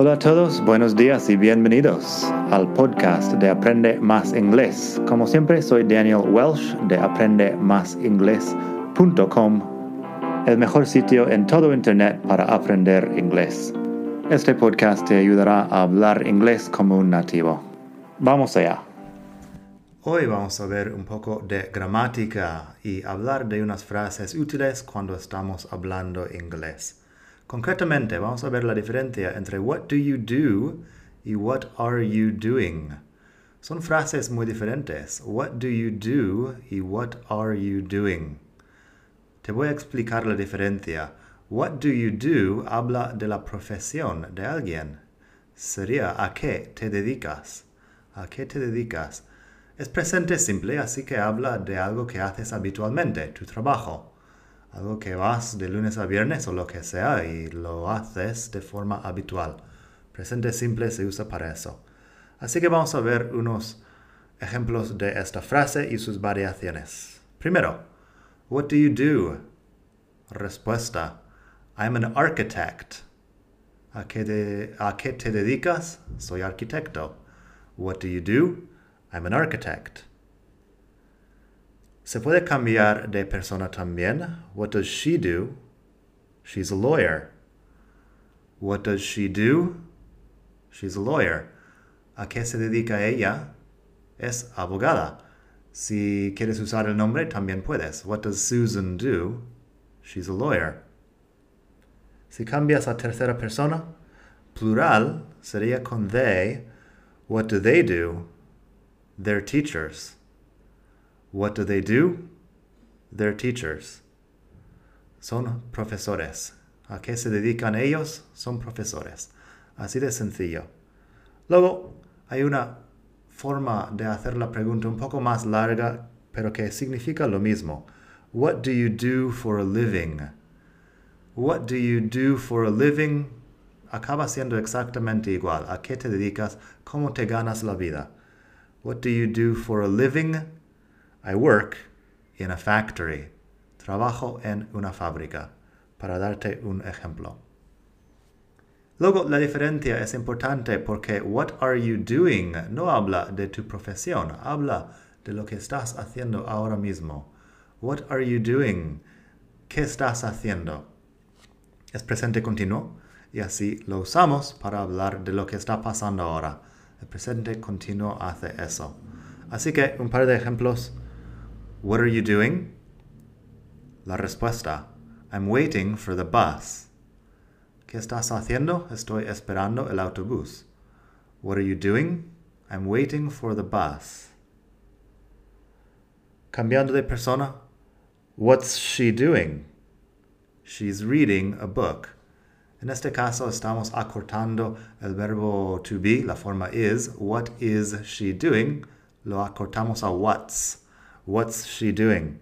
Hola a todos, buenos días y bienvenidos al podcast de Aprende Más Inglés. Como siempre, soy Daniel Welsh de aprendemásinglés.com, el mejor sitio en todo Internet para aprender inglés. Este podcast te ayudará a hablar inglés como un nativo. Vamos allá. Hoy vamos a ver un poco de gramática y hablar de unas frases útiles cuando estamos hablando inglés. Concretamente, vamos a ver la diferencia entre what do you do y what are you doing. Son frases muy diferentes. What do you do y what are you doing. Te voy a explicar la diferencia. What do you do habla de la profesión de alguien. Sería a qué te dedicas. ¿A qué te dedicas? Es presente simple, así que habla de algo que haces habitualmente, tu trabajo algo que vas de lunes a viernes o lo que sea y lo haces de forma habitual. Presente simple se usa para eso. Así que vamos a ver unos ejemplos de esta frase y sus variaciones. Primero, what do you do? Respuesta, I'm an architect. ¿A qué, ¿A qué te dedicas? Soy arquitecto. What do you do? I'm an architect. Se puede cambiar de persona también. What does she do? She's a lawyer. What does she do? She's a lawyer. ¿A qué se dedica ella? Es abogada. Si quieres usar el nombre, también puedes. What does Susan do? She's a lawyer. Si cambias a tercera persona, plural sería con they. What do they do? They're teachers. What do they do? They're teachers. Son profesores. ¿A qué se dedican ellos? Son profesores. Así de sencillo. Luego, hay una forma de hacer la pregunta un poco más larga, pero que significa lo mismo. What do you do for a living? What do you do for a living? Acaba siendo exactamente igual. ¿A qué te dedicas? ¿Cómo te ganas la vida? What do you do for a living? I work in a factory. Trabajo en una fábrica. Para darte un ejemplo. Luego, la diferencia es importante porque what are you doing no habla de tu profesión, habla de lo que estás haciendo ahora mismo. What are you doing? ¿Qué estás haciendo? Es presente continuo y así lo usamos para hablar de lo que está pasando ahora. El presente continuo hace eso. Así que un par de ejemplos What are you doing? La respuesta. I'm waiting for the bus. ¿Qué estás haciendo? Estoy esperando el autobús. What are you doing? I'm waiting for the bus. Cambiando de persona. What's she doing? She's reading a book. En este caso estamos acortando el verbo to be, la forma is. What is she doing? Lo acortamos a what's. What's she doing?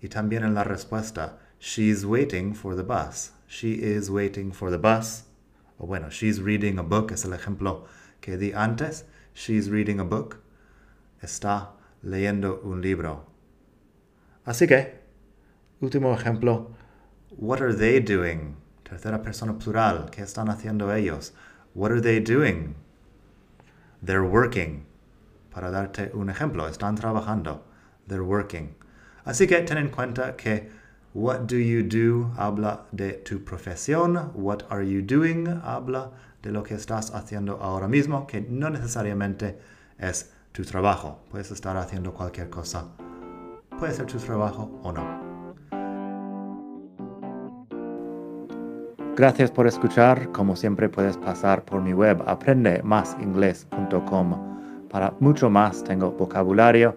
Y también en la respuesta, she's waiting for the bus. She is waiting for the bus. O bueno, she's reading a book es el ejemplo que di antes. She's reading a book. Está leyendo un libro. Así que, último ejemplo, what are they doing? Tercera persona plural, ¿qué están haciendo ellos? What are they doing? They're working. Para darte un ejemplo, están trabajando. They're working. Así que ten en cuenta que what do you do habla de tu profesión, what are you doing habla de lo que estás haciendo ahora mismo, que no necesariamente es tu trabajo. Puedes estar haciendo cualquier cosa. Puede ser tu trabajo o no. Gracias por escuchar. Como siempre puedes pasar por mi web aprendemasingles.com. Para mucho más tengo vocabulario